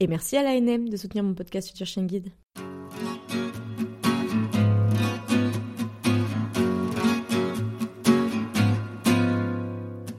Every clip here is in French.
Et merci à l'ANM de soutenir mon podcast Future Chien Guide.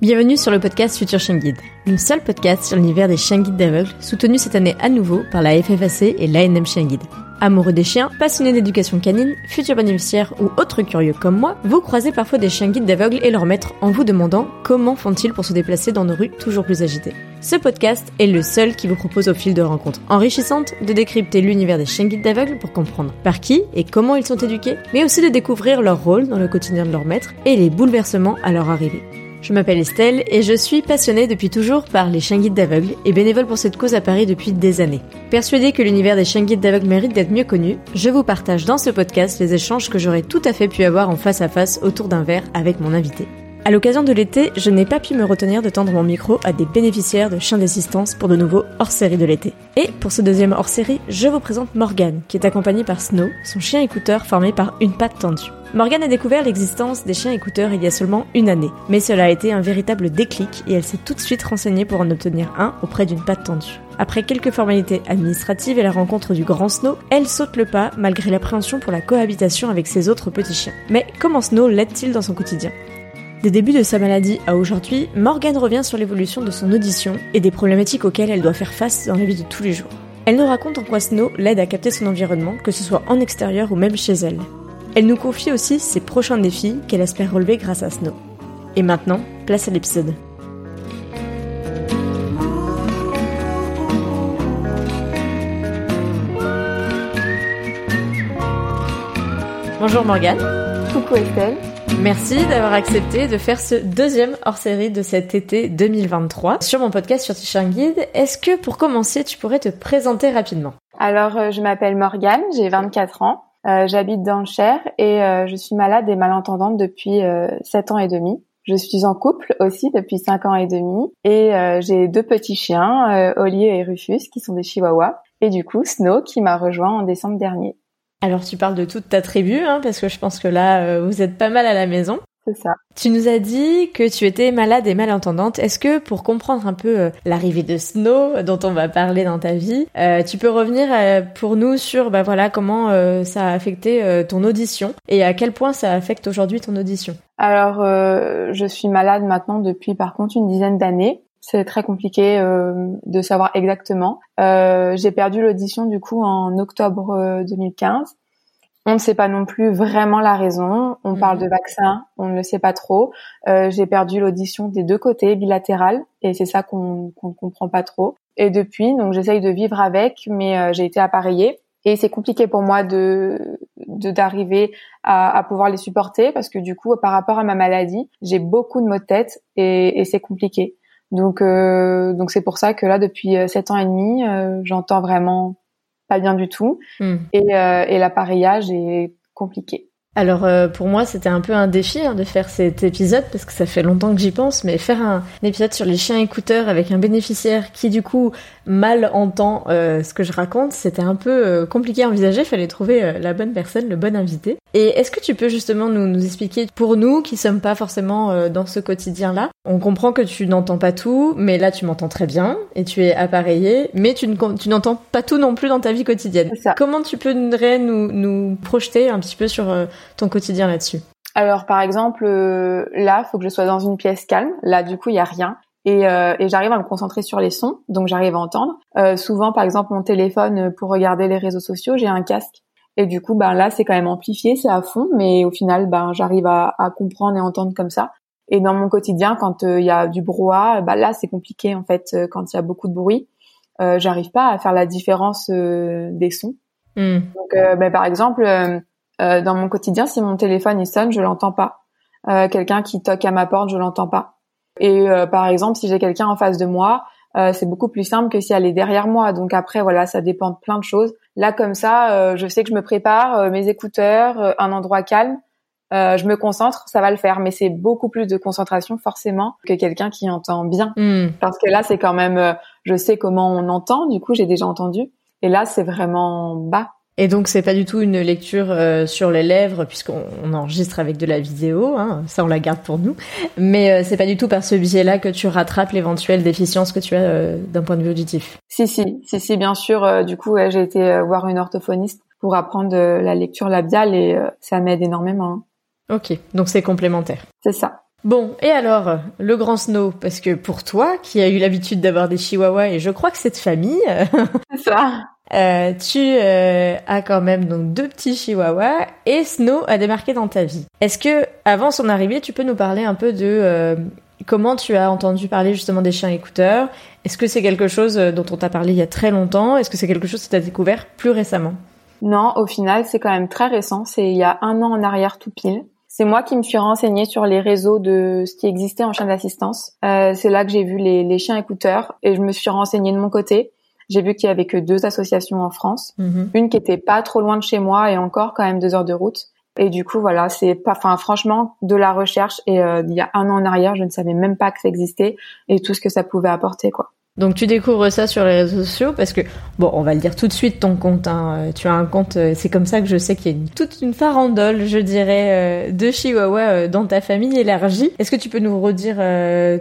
Bienvenue sur le podcast Future Chien Guide, le seul podcast sur l'univers des chiens guides d'aveugles, soutenu cette année à nouveau par la FFAC et l'ANM Chien Guide. Amoureux des chiens, passionnés d'éducation canine, futurs bénéficiaires ou autres curieux comme moi, vous croisez parfois des chiens guides d'aveugles et leurs maîtres en vous demandant comment font-ils pour se déplacer dans nos rues toujours plus agitées. Ce podcast est le seul qui vous propose au fil de rencontres enrichissantes de décrypter l'univers des chiens guides d'aveugles pour comprendre par qui et comment ils sont éduqués, mais aussi de découvrir leur rôle dans le quotidien de leur maître et les bouleversements à leur arrivée. Je m'appelle Estelle et je suis passionnée depuis toujours par les chiens guides d'aveugles et bénévole pour cette cause à Paris depuis des années. Persuadée que l'univers des chiens guides d'aveugles mérite d'être mieux connu, je vous partage dans ce podcast les échanges que j'aurais tout à fait pu avoir en face à face autour d'un verre avec mon invité. À l'occasion de l'été, je n'ai pas pu me retenir de tendre mon micro à des bénéficiaires de chiens d'assistance pour de nouveaux hors-série de l'été. Et pour ce deuxième hors-série, je vous présente Morgane, qui est accompagnée par Snow, son chien écouteur formé par une patte tendue. Morgane a découvert l'existence des chiens écouteurs il y a seulement une année, mais cela a été un véritable déclic et elle s'est tout de suite renseignée pour en obtenir un auprès d'une patte tendue. Après quelques formalités administratives et la rencontre du grand Snow, elle saute le pas malgré l'appréhension pour la cohabitation avec ses autres petits chiens. Mais comment Snow l'aide-t-il dans son quotidien? Des débuts de sa maladie à aujourd'hui, Morgane revient sur l'évolution de son audition et des problématiques auxquelles elle doit faire face dans la vie de tous les jours. Elle nous raconte en quoi Snow l'aide à capter son environnement, que ce soit en extérieur ou même chez elle. Elle nous confie aussi ses prochains défis qu'elle espère relever grâce à Snow. Et maintenant, place à l'épisode. Bonjour Morgane. Coucou Estelle. Merci d'avoir accepté de faire ce deuxième hors-série de cet été 2023 sur mon podcast sur T-Shirt Guide. Est-ce que pour commencer, tu pourrais te présenter rapidement? Alors, euh, je m'appelle Morgane, j'ai 24 ans. Euh, j'habite dans le Cher et euh, je suis malade et malentendante depuis euh, 7 ans et demi. Je suis en couple aussi depuis 5 ans et demi et j'ai deux petits chiens, Oli et Rufus, qui sont des chihuahuas. Et du coup, Snow, qui m'a rejoint en décembre dernier. Alors tu parles de toute ta tribu, hein, parce que je pense que là, vous êtes pas mal à la maison. C'est ça. Tu nous as dit que tu étais malade et malentendante. Est-ce que pour comprendre un peu euh, l'arrivée de Snow dont on va parler dans ta vie, euh, tu peux revenir euh, pour nous sur bah voilà comment ça a affecté ton audition et à quel point ça affecte aujourd'hui ton audition? Alors je suis malade maintenant depuis par contre une dizaine d'années. C'est très compliqué de savoir exactement. J'ai perdu l'audition du coup en octobre 2015 on ne sait pas non plus vraiment la raison. On mhm. parle de vaccin, on ne le sait pas trop. Euh, j'ai perdu l'audition des deux côtés, bilatérale, et c'est ça qu'on ne comprend pas trop. Et depuis, donc j'essaye de vivre avec, mais euh, j'ai été appareillée. Et c'est compliqué pour moi de d'arriver à, à, pouvoir les supporter parce que du coup, par rapport à ma maladie, j'ai beaucoup de maux de tête et, et c'est compliqué. Donc euh, donc c'est pour ça que là, depuis euh, sept ans et demi, j'entends vraiment pas bien du tout. Hmm. Et, euh, et l'appareillage est compliqué. Alors euh, pour moi c'était un peu un défi hein, de faire cet épisode parce que ça fait longtemps que j'y pense, mais faire un, épisode sur les chiens écouteurs avec un bénéficiaire qui du coup mal entend euh, ce que je raconte, c'était un peu euh, compliqué à envisager, fallait trouver la bonne personne, le bon invité. Et est-ce que tu peux justement nous, nous expliquer pour nous qui sommes pas forcément dans ce quotidien-là, on comprend que tu n'entends pas tout, mais là tu m'entends très bien et tu es appareillé, mais tu, n'entends pas tout non plus dans ta vie quotidienne. Comment tu peux nous, nous projeter un petit peu sur ton quotidien là-dessus? Alors par exemple, euh, là, faut que je sois dans une pièce calme. Là, du coup, il y a rien. Et, euh, et j'arrive à me concentrer sur les sons, donc j'arrive à entendre. Euh, souvent, par exemple, mon téléphone pour regarder les réseaux sociaux, j'ai un casque. Et du coup, ben là, c'est quand même amplifié, c'est à fond, mais au final, ben j'arrive à, à, comprendre et entendre comme ça. Et dans mon quotidien, quand il y a du brouhaha, ben là, c'est compliqué en fait. Quand il y a beaucoup de bruit, j'arrive pas à faire la différence des sons. Hmm. Donc, ben, par exemple, euh, dans mon quotidien, si mon téléphone il sonne, je l'entends pas. Euh, quelqu'un qui toque à ma porte, je l'entends pas. Et euh, par exemple, si j'ai quelqu'un en face de moi, euh, c'est beaucoup plus simple que si elle est derrière moi. Donc après, voilà, ça dépend de plein de choses. Là, comme ça, euh, je sais que je me prépare, euh, mes écouteurs, un endroit calme, je me concentre, ça va le faire. Mais c'est beaucoup plus de concentration forcément que quelqu'un qui entend bien. Hmm. Parce que là, c'est quand même, je sais comment on entend. Du coup, j'ai déjà entendu. Et là, c'est vraiment bas. Et donc c'est pas du tout une lecture euh, sur les lèvres puisqu'on enregistre avec de la vidéo, hein, ça on la garde pour nous. Mais euh, c'est pas du tout par ce biais-là que tu rattrapes l'éventuelle déficience que tu as euh, d'un point de vue auditif. Si si si si bien sûr. du coup j'ai été voir une orthophoniste pour apprendre la lecture labiale et ça m'aide énormément. Hein. Ok donc c'est complémentaire. C'est ça. Bon, et alors, le grand snow, parce que pour toi, qui as eu l'habitude d'avoir des chihuahuas, et je crois que c'est de famille, c'est ça. Euh, tu euh, as quand même donc deux petits chihuahuas et Snow a démarqué dans ta vie. Est-ce que avant son arrivée, tu peux nous parler un peu de euh, comment tu as entendu parler justement des chiens écouteurs? Est-ce que c'est quelque chose dont on t'a parlé il y a très longtemps? Est-ce que c'est quelque chose que tu as découvert plus récemment? Non, au final, c'est quand même très récent. C'est il y a un an en arrière tout pile. C'est moi qui me suis renseignée sur les réseaux de ce qui existait en chien d'assistance. c'est là que j'ai vu les, les chiens écouteurs et je me suis renseignée de mon côté. J'ai vu qu'il y avait que deux associations en France, mhm. une qui était pas trop loin de chez moi et encore quand même deux heures de route. Et du coup, voilà, c'est pas, enfin, franchement, de la recherche. Et euh, il y a un an en arrière, je ne savais même pas que ça existait et tout ce que ça pouvait apporter, quoi. Donc tu découvres ça sur les réseaux sociaux parce que bon, on va le dire tout de suite ton compte. Hein. Euh, tu as un compte, euh, c'est comme ça que je sais qu'il y a toute une farandole, je dirais, de Chihuahua dans ta famille élargie. Est-ce que tu peux nous redire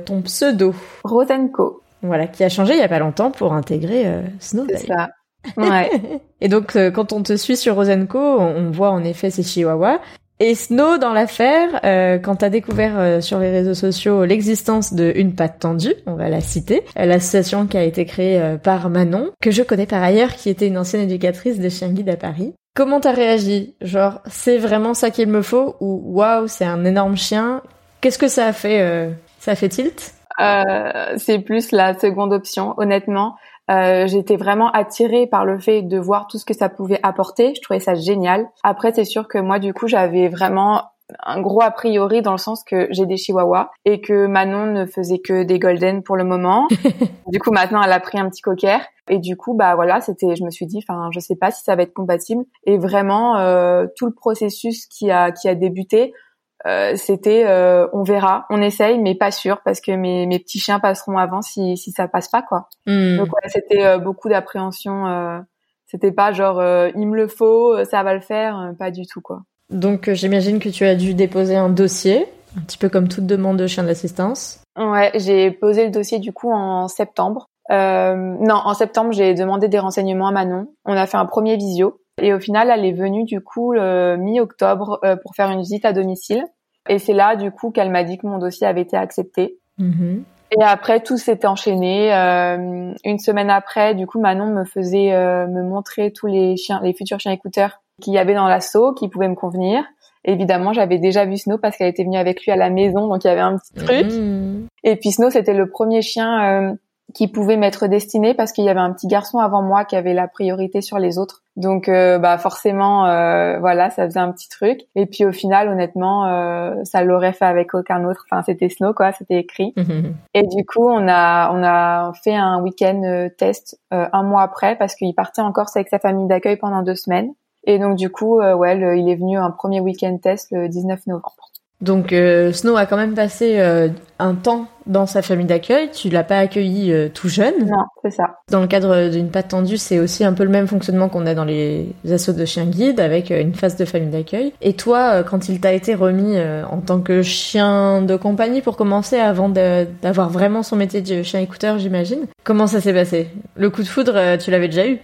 ton pseudo? Rosenko. Voilà, qui a changé il y a pas longtemps pour intégrer euh, Snow. C'est ça. Ouais. et donc euh, quand on te suit sur Rosenco, on, voit en effet ces chihuahuas. Et Snow dans l'affaire, euh, quand t'as découvert euh, sur les réseaux sociaux l'existence de Une Patte Tendue, on va la citer, l'association qui a été créée par Manon, que je connais par ailleurs, qui était une ancienne éducatrice de chien guide à Paris. Comment t'as réagi? Genre, c'est vraiment ça qu'il me faut? Ou waouh, c'est un énorme chien? Qu'est-ce que ça a fait Ça a fait tilt? Euh, c'est plus la seconde option, honnêtement. Euh, j'étais vraiment attirée par le fait de voir tout ce que ça pouvait apporter. Je trouvais ça génial. Après, c'est sûr que moi, du coup, j'avais vraiment un gros a priori dans le sens que j'ai des chihuahuas et que Manon ne faisait que des golden pour le moment. du coup, maintenant, elle a pris un petit cocker. Et du coup, bah voilà, c'était, je me suis dit, enfin, je sais pas si ça va être compatible. Et vraiment, euh, tout le processus qui a qui a débuté, euh, c'était euh, on verra, on essaye, mais pas sûr parce que mes, mes petits chiens passeront avant si, si ça passe pas quoi. Hmm. Donc ouais, c'était euh, beaucoup d'appréhension. c'était pas genre il me le faut, ça va le faire, pas du tout quoi. Donc j'imagine que tu as dû déposer un dossier, un petit peu comme toute demande de chien d'assistance. Ouais, j'ai posé le dossier du coup en septembre. non, en septembre j'ai demandé des renseignements à Manon. On a fait un premier visio. Et au final, elle est venue du coup mi-octobre pour faire une visite à domicile. Et c'est là, du coup, qu'elle m'a dit que mon dossier avait été accepté. Mm-hmm. Et après, tout s'était enchaîné. Euh, une semaine après, du coup, Manon me faisait euh, me montrer tous les chiens, les futurs chiens écouteurs qu'il y avait dans l'assaut, qui pouvaient me convenir. Évidemment, j'avais déjà vu Snow parce qu'elle était venue avec lui à la maison, donc il y avait un petit truc. Mm-hmm. Et puis Snow, c'était le premier chien euh, qui pouvait m'être destiné parce qu'il y avait un petit garçon avant moi qui avait la priorité sur les autres. Donc euh, bah forcément euh, voilà, ça faisait un petit truc et puis au final honnêtement euh, ça l'aurait fait avec aucun autre. Enfin c'était Snow quoi, c'était écrit. Mhm. Et du coup, on a on a fait un week-end test un mois après parce qu'il partait en Corse avec sa famille d'accueil pendant deux semaines. Et donc du coup, ouais, il est venu un premier week-end test le 19 novembre. Donc euh, Snow a quand même passé euh, un temps dans sa famille d'accueil. Tu l'as pas accueilli euh, tout jeune. Non, c'est ça. Dans le cadre d'une patte tendue, c'est aussi un peu le même fonctionnement qu'on a dans les assauts de chiens guides avec une phase de famille d'accueil. Et toi, quand il t'a été remis en tant que chien de compagnie pour commencer, avant d'avoir vraiment son métier de chien écouteur, j'imagine, comment ça s'est passé? Le coup de foudre, tu l'avais déjà eu?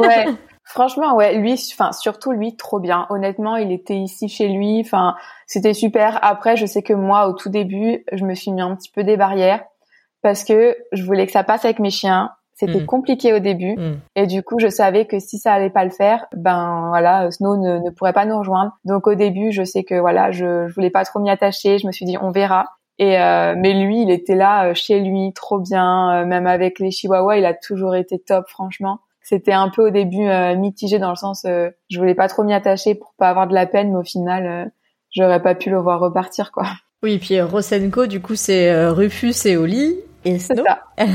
Ouais. Franchement, ouais, lui, enfin surtout lui, trop bien. Honnêtement, il était ici chez lui, enfin c'était super. Après, je sais que moi, au tout début, je me suis mis un petit peu des barrières parce que je voulais que ça passe avec mes chiens. C'était mm. compliqué au début mm. et du coup, je savais que si ça allait pas le faire, ben voilà, Snow ne, ne pourrait pas nous rejoindre. Donc au début, je sais que voilà, je, je voulais pas trop m'y attacher. Je me suis dit, on verra. Et euh, mais lui, il était là euh, chez lui, trop bien. Euh, même avec les Chihuahuas, il a toujours été top, franchement c'était un peu au début euh, mitigé dans le sens euh, je voulais pas trop m'y attacher pour pas avoir de la peine mais au final euh, j'aurais pas pu le voir repartir quoi. Oui, et puis Rosenko du coup c'est Rufus et Oli et Snow. ça.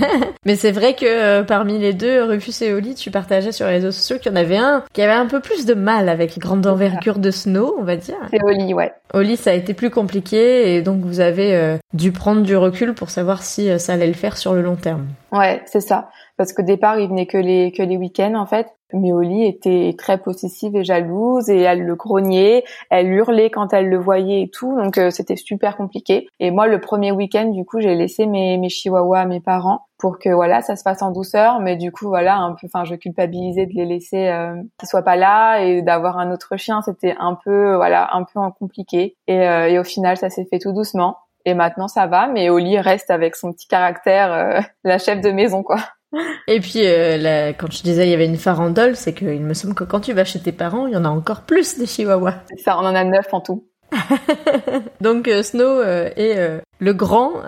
Mais c'est vrai que parmi les deux, Rufus et Oli, tu partageais sur les réseaux sociaux qu'il y en avait un qui avait un peu plus de mal avec les grandes envergures de Snow, on va dire. C'est Oli, ouais. Oli, ça a été plus compliqué et donc vous avez dû prendre du recul pour savoir si ça allait le faire sur le long terme. Ouais, c'est ça. Parce qu'au départ, il venait que les que les week-ends en fait. Mais Oli était très possessive et jalouse et elle le grognait, elle hurlait quand elle le voyait et tout. Donc euh, c'était super compliqué. Et moi, le premier week-end, du coup, j'ai laissé mes mes chihuahuas à mes parents pour que voilà, ça se passe en douceur. Mais du coup, voilà, un peu. Enfin, je culpabilisais de les laisser euh, qu'ils soient pas là et d'avoir un autre chien. C'était un peu voilà, un peu compliqué. Et, euh, et au final, ça s'est fait tout doucement. Et maintenant, ça va. Mais Oli reste avec son petit caractère, euh, la chef de maison, quoi. Et puis, euh, quand je disais il y avait une farandole, c'est qu'il me semble que quand tu vas chez tes parents, il y en a encore plus des chihuahuas. Ça, on en a neuf en tout. Donc euh, Snow est le grand,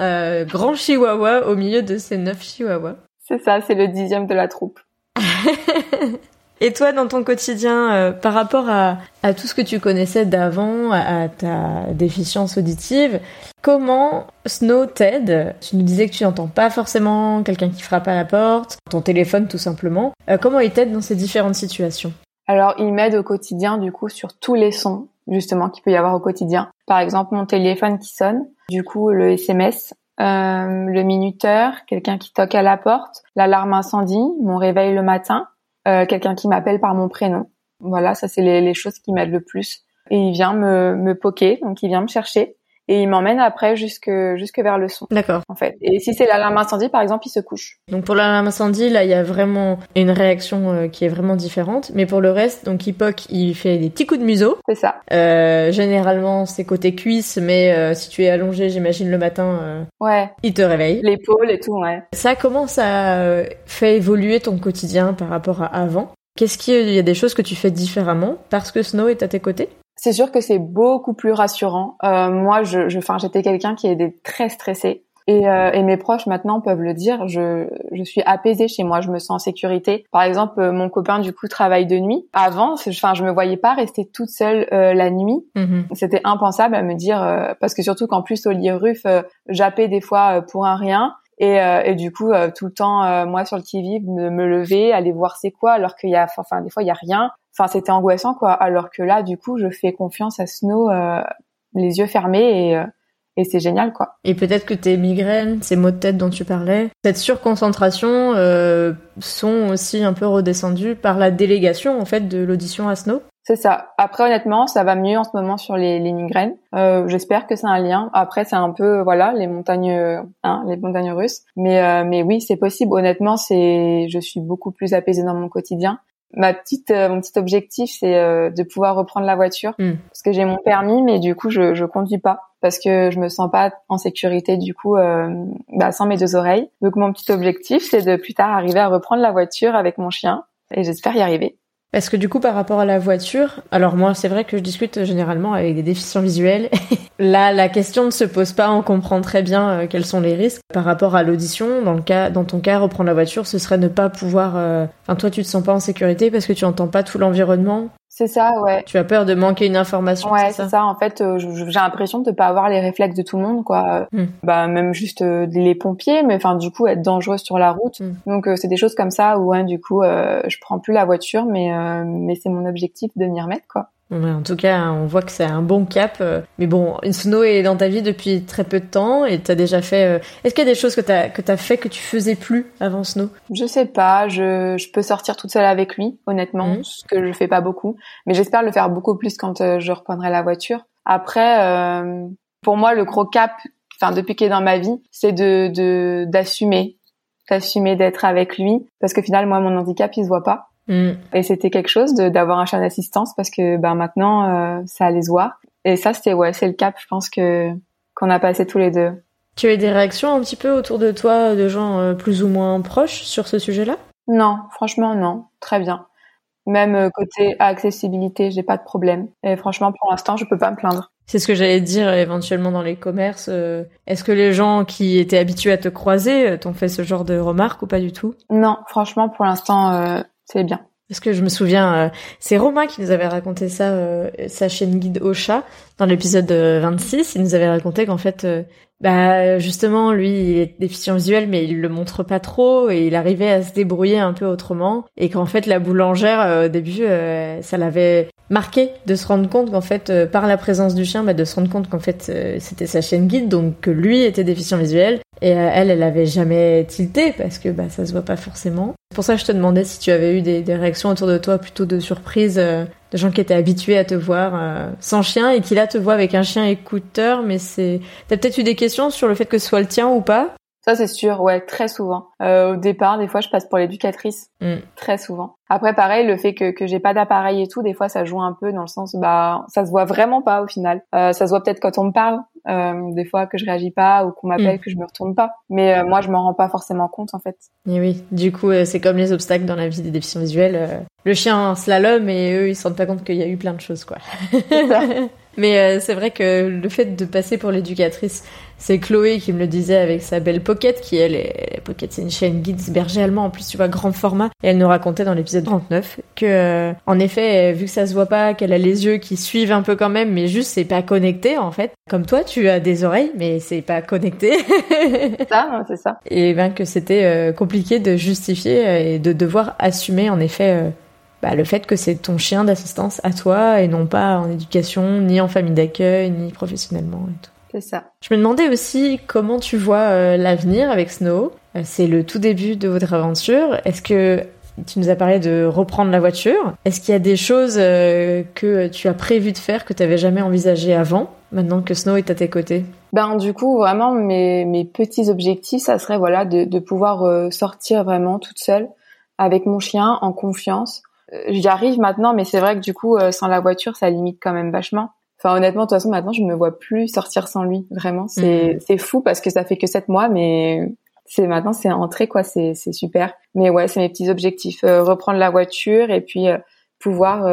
grand chihuahua au milieu de ces neuf chihuahuas. C'est ça, c'est le dixième de la troupe. Et toi, dans ton quotidien, euh, par rapport à, tout ce que tu connaissais d'avant, à, ta déficience auditive, comment Snow t'aide? Tu nous disais que tu n'entends pas forcément quelqu'un qui frappe à la porte, ton téléphone tout simplement. Euh, comment il t'aide dans ces différentes situations? Alors, il m'aide au quotidien, du coup, sur tous les sons, justement, qu'il peut y avoir au quotidien. Par exemple, mon téléphone qui sonne, du coup, le SMS, euh, le minuteur, quelqu'un qui toque à la porte, l'alarme incendie, mon réveil le matin, quelqu'un qui m'appelle par mon prénom. Voilà, ça, c'est les, les choses qui m'aident le plus. Et il vient me, me poker, donc il vient me chercher. Et il m'emmène après jusque, jusque vers le son, D'accord. en fait. Et si c'est l'alarme incendie, par exemple, il se couche. Donc pour l'alarme incendie, là, il y a vraiment une réaction euh, qui est vraiment différente. Mais pour le reste, donc Hippoc, il fait des petits coups de museau. C'est ça. Euh, généralement, c'est côté cuisse, mais euh, si tu es allongé, j'imagine le matin, euh, Ouais. il te réveille. L'épaule et tout, ouais. Ça, comment ça euh, fait évoluer ton quotidien par rapport à avant? Qu'est-ce qu'il y a des choses que tu fais différemment parce que Snow est à tes côtés? C'est sûr que c'est beaucoup plus rassurant. Euh, moi, je, je, j'étais quelqu'un qui était très stressé. Et, euh, et mes proches maintenant peuvent le dire. Je, je suis apaisée chez moi. Je me sens en sécurité. Par exemple, euh, mon copain du coup travaille de nuit. Avant, enfin, je me voyais pas rester toute seule euh, la nuit. C'était impensable à me dire euh, parce que surtout qu'en plus au lit Ruff, euh, jappais des fois euh, pour un rien. Et, euh, et du coup, euh, tout le temps, euh, moi sur le qui-vive, me, me lever, aller voir c'est quoi, alors qu'il y a, enfin des fois il y a rien. Enfin c'était angoissant quoi. Alors que là, du coup, je fais confiance à Snow, euh, les yeux fermés et euh, et c'est génial quoi. Et peut-être que tes migraines, ces maux de tête dont tu parlais, cette surconcentration euh, sont aussi un peu redescendues par la délégation en fait de l'audition à Snow? C'est ça. Après, honnêtement, ça va mieux en ce moment sur les, les migraines. Euh, J'espère que c'est un lien. Après, c'est un peu, voilà, les montagnes, hein, les montagnes russes. Mais, euh, mais oui, c'est possible. Honnêtement, c'est, je suis beaucoup plus apaisée dans mon quotidien. Ma petite, euh, mon petit objectif, c'est euh, de pouvoir reprendre la voiture Mm. parce que j'ai mon permis, mais du coup, je, je conduis pas parce que je me sens pas en sécurité du coup, euh, bah, sans mes deux oreilles. Donc, mon petit objectif, c'est de plus tard arriver à reprendre la voiture avec mon chien et j'espère y arriver. Parce que du coup, par rapport à la voiture, alors moi, c'est vrai que je discute généralement avec des déficients visuels. Là, la question ne se pose pas, on comprend très bien euh, quels sont les risques. Par rapport à l'audition, dans le cas, dans ton cas, reprendre la voiture, ce serait ne pas pouvoir. euh, Enfin, toi, tu te sens pas en sécurité parce que tu entends pas tout l'environnement. C'est ça, ouais. Tu as peur de manquer une information. Ouais, c'est ça. ça. En fait, euh, j'ai l'impression de pas avoir les réflexes de tout le monde, quoi. Hmm. Bah même juste euh, les pompiers, mais enfin du coup être dangereux sur la route. Hmm. Donc euh, c'est des choses comme ça où hein, du coup je prends plus la voiture, mais euh, mais c'est mon objectif de m'y remettre, quoi. En tout cas, on voit que c'est un bon cap. euh, Mais bon, Snow est dans ta vie depuis très peu de temps et t'as déjà fait. euh, Est-ce qu'il y a des choses que t'as que t'as fait que tu faisais plus avant Snow? Je sais pas, je, je peux sortir toute seule avec lui, honnêtement, Mhm. ce que je fais pas beaucoup, mais j'espère le faire beaucoup plus quand euh, je reprendrai la voiture. Après, euh, pour moi, le gros cap, enfin depuis qu'il est dans ma vie, c'est de de d'assumer, d'assumer d'être avec lui, parce que finalement, moi, mon handicap, il se voit pas. Hmm. Et c'était quelque chose d'avoir un chien d'assistance parce que ben maintenant euh, ça allait se voir. Et ça c'était ouais c'est le cap je pense que qu'on a passé tous les deux. Tu as eu des réactions un petit peu autour de toi de gens euh, plus ou moins proches sur ce sujet-là? Non franchement non très bien. Même euh, côté accessibilité j'ai pas de problème. Et franchement pour l'instant je peux pas me plaindre. C'est ce que j'allais dire éventuellement dans les commerces. euh, Est-ce que les gens qui étaient habitués à te croiser euh, t'ont fait ce genre de remarques ou pas du tout? Non franchement pour l'instant euh, c'est bien. Parce que je me souviens, c'est Romain qui nous avait raconté ça, sa chaîne guide au chat, dans l'épisode 26. Il nous avait raconté qu'en fait, bah justement lui il est déficient visuel mais il le montre pas trop et il arrivait à se débrouiller un peu autrement et qu'en fait la boulangère euh, au début euh, ça l'avait marqué de se rendre compte qu'en fait euh, par la présence du chien bah, de se rendre compte qu'en fait c'était sa chaîne guide donc que lui était déficient visuel. Et elle elle avait jamais tilté parce que bah ça se voit pas forcément. C'est pour ça que je te demandais si tu avais eu des, des réactions autour de toi plutôt de surprise de gens qui étaient habitués à te voir euh, sans chien et qui là te voient avec un chien écouteur, mais c'est t'as peut-être eu des questions sur le fait que ce soit le tien ou pas? Ça c'est sûr, ouais, très souvent. Euh, au départ, des fois, je passe pour l'éducatrice, mm. très souvent. Après, pareil, le fait que, que j'ai pas d'appareil et tout, des fois, ça joue un peu dans le sens, bah, ça se voit vraiment pas au final. Euh, ça se voit peut-être quand on me parle, euh, des fois que je réagis pas ou qu'on m'appelle, mm. que je me retourne pas. Mais euh, moi, je m'en rends pas forcément compte en fait. Et oui, du coup, euh, c'est comme les obstacles dans la vie des déficients visuels. le chien slalom et eux, ils se rendent pas compte qu'il y a eu plein de choses, quoi. Mais c'est vrai que le fait de passer pour l'éducatrice, c'est Chloé qui me le disait avec sa belle Pocket, qui elle est, Pocket c'est une chaîne guide berger allemand, en plus tu vois grand format, et elle nous racontait dans l'épisode 39 que, en effet, vu que ça se voit pas, qu'elle a les yeux qui suivent un peu quand même, mais juste c'est pas connecté en fait. Comme toi, tu as des oreilles, mais c'est pas connecté. ça, c'est ça. Et ben que c'était euh, compliqué de justifier euh, et de devoir assumer en effet. Euh, bah, le fait que c'est ton chien d'assistance à toi et non pas en éducation, ni en famille d'accueil, ni professionnellement et tout. C'est ça. Je me demandais aussi comment tu vois l'avenir avec Snow. c'est le tout début de votre aventure. Est-ce que tu nous as parlé de reprendre la voiture? Est-ce qu'il y a des choses que tu as prévu de faire que tu n'avais jamais envisagé avant maintenant que Snow est à tes côtés? Ben du coup vraiment mes, mes petits objectifs ça serait voilà de, de pouvoir euh, sortir vraiment toute seule avec mon chien en confiance. Euh, j'y arrive maintenant mais c'est vrai que du coup euh, sans la voiture ça limite quand même vachement. Enfin honnêtement de toute façon maintenant je me vois plus sortir sans lui vraiment. C'est mhm. c'est fou parce que ça fait que sept mois mais c'est maintenant c'est entré quoi. C'est c'est super. Mais ouais c'est mes petits objectifs. Reprendre la voiture et puis pouvoir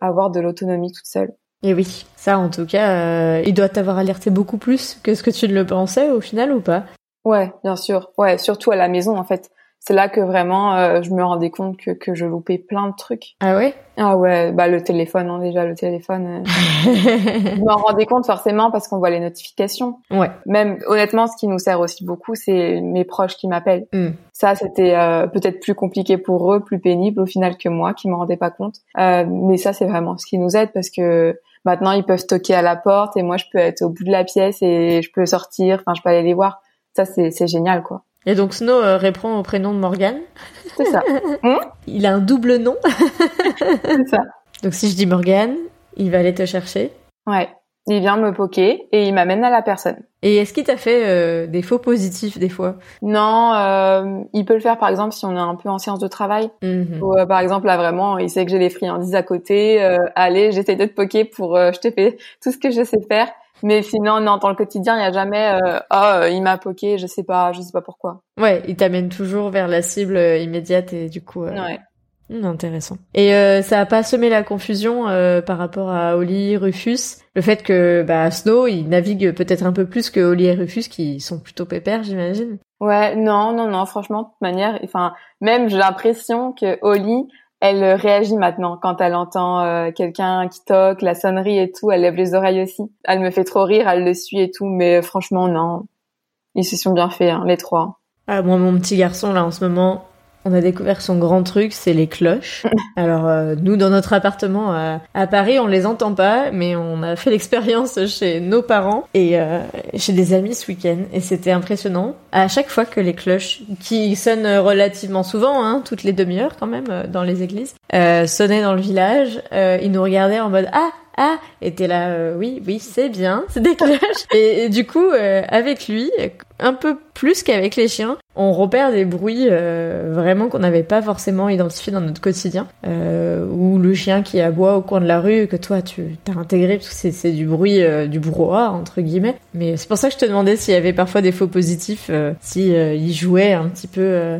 avoir de l'autonomie toute seule. Et oui, ça en tout cas, euh, il doit t'avoir alerté beaucoup plus que ce que tu ne le pensais au final ou pas? Ouais, bien sûr. Ouais, surtout à la maison en fait c'est là que vraiment euh, je me rendais compte que, que je loupais plein de trucs. Ah ouais? Ah ouais, bah le téléphone, hein, déjà le téléphone. Euh, je me rendais compte forcément parce qu'on voit les notifications. Ouais. Même honnêtement, ce qui nous sert aussi beaucoup, c'est mes proches qui m'appellent. Hmm. Ça, c'était euh, peut-être plus compliqué pour eux, plus pénible au final que moi, qui me rendais pas compte. mais ça, c'est vraiment ce qui nous aide parce que maintenant ils peuvent toquer à la porte et moi je peux être au bout de la pièce et je peux sortir. Enfin, je peux aller les voir. Ça, c'est génial, quoi. Et donc Snow euh, répond au prénom de Morgan. C'est ça. Hmm il a un double nom. C'est ça. Donc si je dis Morgan, il va aller te chercher. Ouais. Il vient me poker et il m'amène à la personne. Et est-ce qu'il t'a fait euh, des faux positifs des fois? Non, euh, il peut le faire par exemple si on est un peu en séance de travail. Mhm. Ou par exemple là vraiment, il sait que j'ai les friandises à côté. allez, j'essaie de te poker pour je te fais tout ce que je sais faire. Mais sinon, non, dans le quotidien, il n'y a jamais euh, oh, il m'a poké, je sais pas, je sais pas pourquoi. Ouais, il t'amène toujours vers la cible euh, immédiate et du coup. Euh... Ouais. Hmm, intéressant. Et euh, ça a pas semé la confusion euh, par rapport à Oli, Rufus, le fait que bah, Snow il navigue peut-être un peu plus que Oli et Rufus qui sont plutôt pépères, j'imagine. Ouais, non, non, non. Franchement, de toute manière, enfin, même j'ai l'impression que Oli, elle euh, réagit maintenant quand elle entend euh, quelqu'un qui toque, la sonnerie et tout, elle lève les oreilles aussi. Elle me fait trop rire, elle le suit et tout, mais franchement non, ils se sont bien faits hein, les trois. Ah moi mon petit garçon là en ce moment, on a découvert son grand truc, c'est les cloches. Alors euh, nous, dans notre appartement à, Paris, on les entend pas, mais on a fait l'expérience chez nos parents et euh, chez des amis ce week-end, et c'était impressionnant. À chaque fois que les cloches, qui sonnent relativement souvent, hein, toutes les demi-heures quand même, euh, dans les églises, sonnaient dans le village, ils nous regardaient en mode ah ah et t'es là euh, oui oui c'est bien c'est des cloches et, du coup euh, avec lui un peu plus qu'avec les chiens on repère des bruits euh, vraiment qu'on n'avait pas forcément identifiés dans notre quotidien. Ou le chien qui aboie au coin de la rue que toi tu t'as intégré parce que c'est du bruit du brouhaha entre guillemets. Mais c'est pour ça que je te demandais s'il y avait parfois des faux positifs si il jouait un petit peu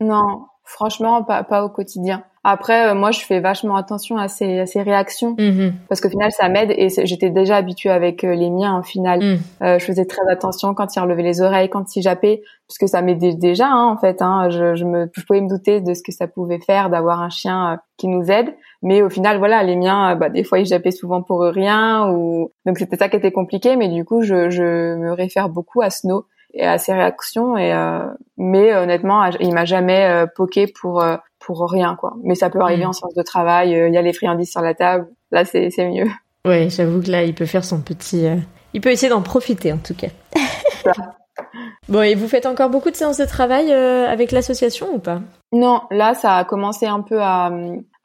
non franchement pas pas au quotidien Après, euh, moi, je fais vachement attention à ces, à ces réactions Mhm. parce qu'au final, ça m'aide et j'étais déjà habituée avec euh, les miens. Au final, Mhm. Euh, je faisais très attention quand il relevait les oreilles, quand il jappait, parce que ça m'aidait déjà hein, en fait. Hein, je, je me, je pouvais me douter de ce que ça pouvait faire d'avoir un chien euh, qui nous aide. Mais au final, voilà, les miens, euh, bah, des fois, ils jappaient souvent pour rien, ou donc c'était ça qui était compliqué. Mais du coup, je, je me réfère beaucoup à Snow et à ses réactions. Et euh, mais honnêtement, il m'a jamais euh, poqué pour euh, pour rien quoi. Mais ça peut arriver Mm. en séance de travail. euh, Il y a les friandises sur la table. Là, c'est c'est mieux. Ouais, j'avoue que là, il peut faire son petit. euh, Il peut essayer d'en profiter en tout cas. Bon, et vous faites encore beaucoup de séances de travail euh, avec l'association ou pas? Non, là, ça a commencé un peu à,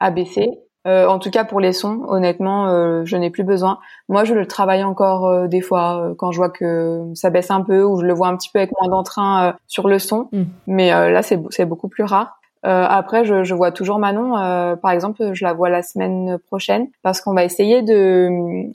à baisser. En tout cas, pour les sons, honnêtement, je n'ai plus besoin. Moi, je le travaille encore des fois quand je vois que ça baisse un peu ou je le vois un petit peu avec moins d'entrain sur le son. Mm. Mais là, c'est beaucoup plus rare. Euh, après, je, je vois toujours Manon. euh, par exemple, je la vois la semaine prochaine parce qu'on va essayer de,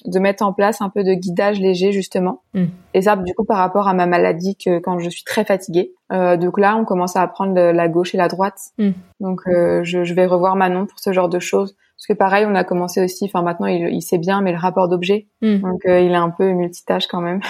de mettre en place un peu de guidage léger justement. Mm. Et ça, du coup, par rapport à ma maladie, que quand je suis très fatiguée. Euh, donc là, on commence à apprendre la gauche et la droite. Mm. Donc, euh, je, je vais revoir Manon pour ce genre de choses. Parce que pareil, on a commencé aussi. Enfin, maintenant, il, il sait bien, mais le rapport d'objet. Mm. Donc, euh, il est un peu multitâche quand même.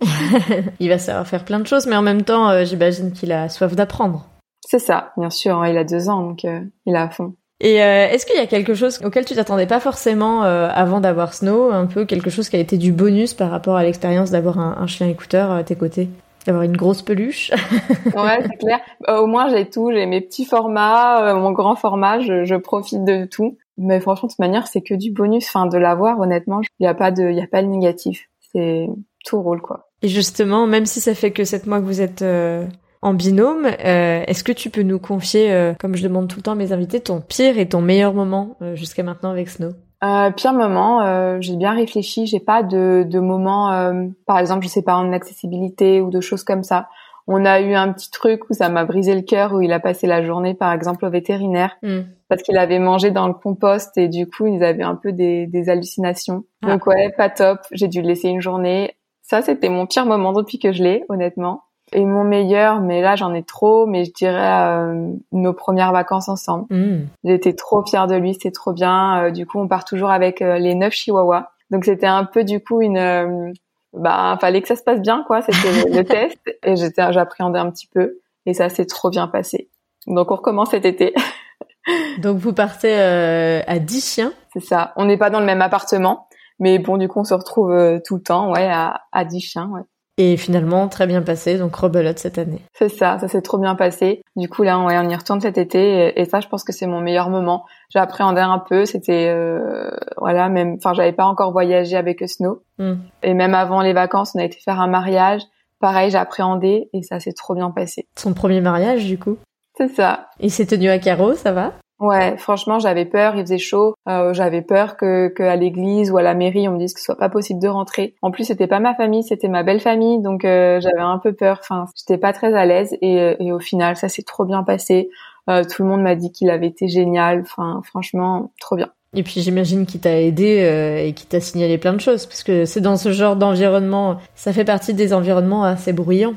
Il va savoir faire plein de choses, mais en même temps, euh, j'imagine qu'il a soif d'apprendre. C'est ça, bien sûr. hein, il a deux ans, donc euh, il est à fond. Et euh, est-ce qu'il y a quelque chose auquel tu t'attendais pas forcément euh, avant d'avoir Snow, un peu quelque chose qui a été du bonus par rapport à l'expérience d'avoir un, un chien écouteur à tes côtés? D'avoir une grosse peluche? Ouais, c'est clair. Euh, au moins, j'ai tout. J'ai mes petits formats, euh, mon grand format. Je, je profite de tout. Mais franchement, de toute manière, c'est que du bonus. Enfin, de l'avoir, honnêtement, il y a pas de, il y a pas de négatif. C'est tout roule quoi. Et justement, même si ça fait que sept mois que vous êtes euh, en binôme, euh, est-ce que tu peux nous confier, euh, comme je demande tout le temps à mes invités, ton pire et ton meilleur moment euh, jusqu'à maintenant avec Snow? Euh, pire moment, euh, j'ai bien réfléchi. J'ai pas de, de moment, euh, par exemple, je sais pas, en accessibilité ou de choses comme ça. On a eu un petit truc où ça m'a brisé le cœur, où il a passé la journée, par exemple, au vétérinaire, Hmm. parce qu'il avait mangé dans le compost et du coup, ils avaient un peu des, des hallucinations. Ah. Donc ouais, pas top. J'ai dû le laisser une journée. Ça, c'était mon pire moment depuis que je l'ai, honnêtement. Et mon meilleur, mais là, j'en ai trop, mais je dirais euh, nos premières vacances ensemble. Hmm. J'étais trop fière de lui, c'était trop bien. Euh, du coup, on part toujours avec euh, les neuf chihuahuas. Donc c'était un peu du coup une, euh, bah, fallait que ça se passe bien, quoi. C'était le, le test et j'étais, j'appréhendais un petit peu et ça s'est trop bien passé. Donc on recommence cet été, Donc vous partez euh, à 10 chiens c'est ça. On n'est pas dans le même appartement, mais bon, du coup, on se retrouve tout le temps, ouais, à, à 10 chiens, ouais. Et finalement très bien passé, donc rebelote cette année. C'est ça, ça s'est trop bien passé. Du coup là, on y retourne cet été et, et ça, je pense que c'est mon meilleur moment. J'appréhendais un peu, c'était euh, voilà, même, enfin, j'avais pas encore voyagé avec Snow Hmm. et même avant les vacances, on a été faire un mariage. Pareil, j'appréhendais et ça s'est trop bien passé. Son premier mariage du coup. C'est ça. Il s'est tenu à carreau, ça va? Ouais, franchement, j'avais peur, il faisait chaud, euh, j'avais peur que, que à l'église ou à la mairie, on me dise que ce soit pas possible de rentrer. En plus, c'était pas ma famille, c'était ma belle famille, donc euh, j'avais un peu peur. Enfin, j'étais pas très à l'aise et, et au final, ça s'est trop bien passé. Euh, tout le monde m'a dit qu'il avait été génial. Enfin, franchement, trop bien. Et puis j'imagine qu'il t'a aidé euh, et qu'il t'a signalé plein de choses, parce que c'est dans ce genre d'environnement, ça fait partie des environnements assez bruyants.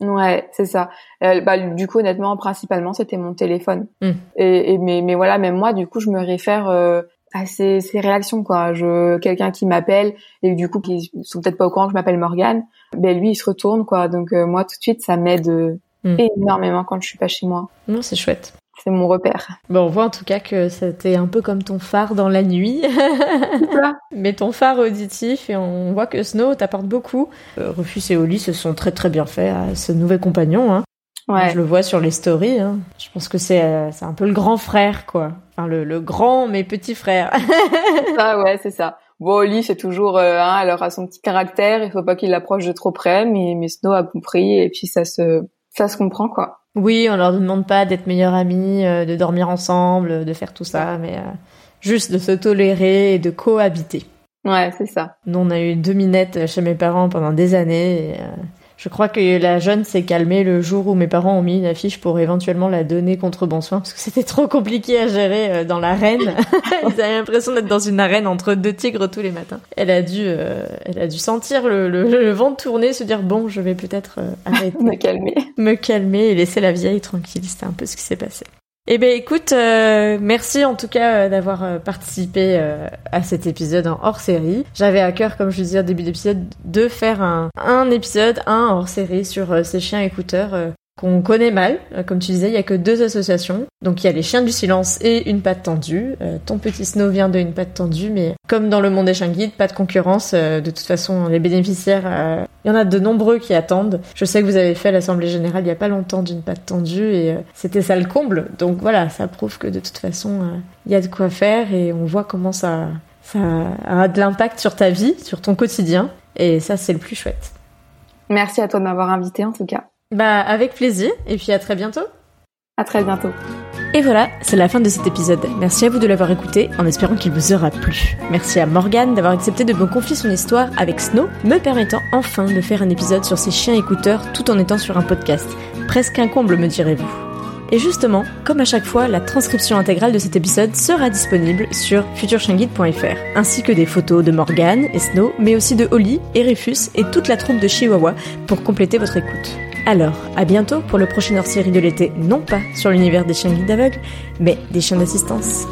Ouais, c'est ça. Euh, bah, du coup, honnêtement, principalement, c'était mon téléphone. Mm. Et, et mais, mais voilà, même moi, du coup, je me réfère euh, à ces, ces réactions, quoi. Je, quelqu'un qui m'appelle et du coup, qui sont peut-être pas au courant que je m'appelle Morgane, ben lui, il se retourne, quoi. Donc euh, moi, tout de suite, ça m'aide euh, Mm. énormément quand je suis pas chez moi. Non, c'est chouette. C'est mon repère. Bon, on voit en tout cas que c'était un peu comme ton phare dans la nuit, mais ton phare auditif, et on voit que Snow t'apporte beaucoup. Euh, Rufus et Oli se sont très très bien faits à ce nouvel compagnon. Hein. Ouais. Je le vois sur les stories. Hein. Je pense que c'est euh, un peu le grand frère, quoi. Enfin, le, le grand mais petit frère. ça, ouais, c'est ça. Bon, Oli, c'est toujours, euh, hein, elle aura son petit caractère. Il faut pas qu'il l'approche de trop près, mais, mais Snow a compris et puis ça se, ça se comprend, quoi. Oui, on leur demande pas d'être meilleurs amis, euh, de dormir ensemble, de faire tout ça, mais euh, juste de se tolérer et de cohabiter. Ouais, c'est ça. Nous, on a eu deux minettes chez mes parents pendant des années. Et, euh, je crois que la jeune s'est calmée le jour où mes parents ont mis une affiche pour éventuellement la donner contre bon soin, parce que c'était trop compliqué à gérer euh, dans l'arène. Ils avaient l'impression d'être dans une arène entre deux tigres tous les matins. Elle a dû, euh, elle a dû sentir le, le, le vent tourner, se dire bon, je vais peut-être euh, arrêter, Me calmer. me calmer et laisser la vieille tranquille. C'était un peu ce qui s'est passé. Eh ben écoute, euh, merci en tout cas euh, d'avoir euh, participé à cet épisode en hors série. J'avais à cœur, comme je disais au début d'épisode, de faire un, un épisode, un hors série sur ces chiens écouteurs qu'on connaît mal. Euh, comme tu disais, il y a que deux associations. Donc il y a les chiens du silence et une patte tendue. Euh, ton petit Snow vient de une patte tendue, mais comme dans le monde des chiens guides, pas de concurrence. Euh, de toute façon, les bénéficiaires, il y en a de nombreux qui attendent. Je sais que vous avez fait l'assemblée générale il y a pas longtemps d'une patte tendue et c'était ça le comble. Donc voilà, ça prouve que de toute façon, il y a de quoi faire et on voit comment ça, ça a de l'impact sur ta vie, sur ton quotidien. Et ça, c'est le plus chouette. Merci à toi de m'avoir invité en tout cas. Bah, avec plaisir, et puis à très bientôt. À très bientôt. Et voilà, c'est la fin de cet épisode. Merci à vous de l'avoir écouté, en espérant qu'il vous aura plu. Merci à Morgane d'avoir accepté de me confier son histoire avec Snow, me permettant enfin de faire un épisode sur ses chiens écouteurs tout en étant sur un podcast. Presque un comble, me direz-vous. Et justement, comme à chaque fois, la transcription intégrale de cet épisode sera disponible sur futureshienguide.fr, ainsi que des photos de Morgane et Snow, mais aussi de Holly et Rufus et toute la troupe de Chihuahua pour compléter votre écoute. Alors, à bientôt pour le prochain hors-série de l'été, non pas sur l'univers des chiens guides aveugles, mais des chiens d'assistance.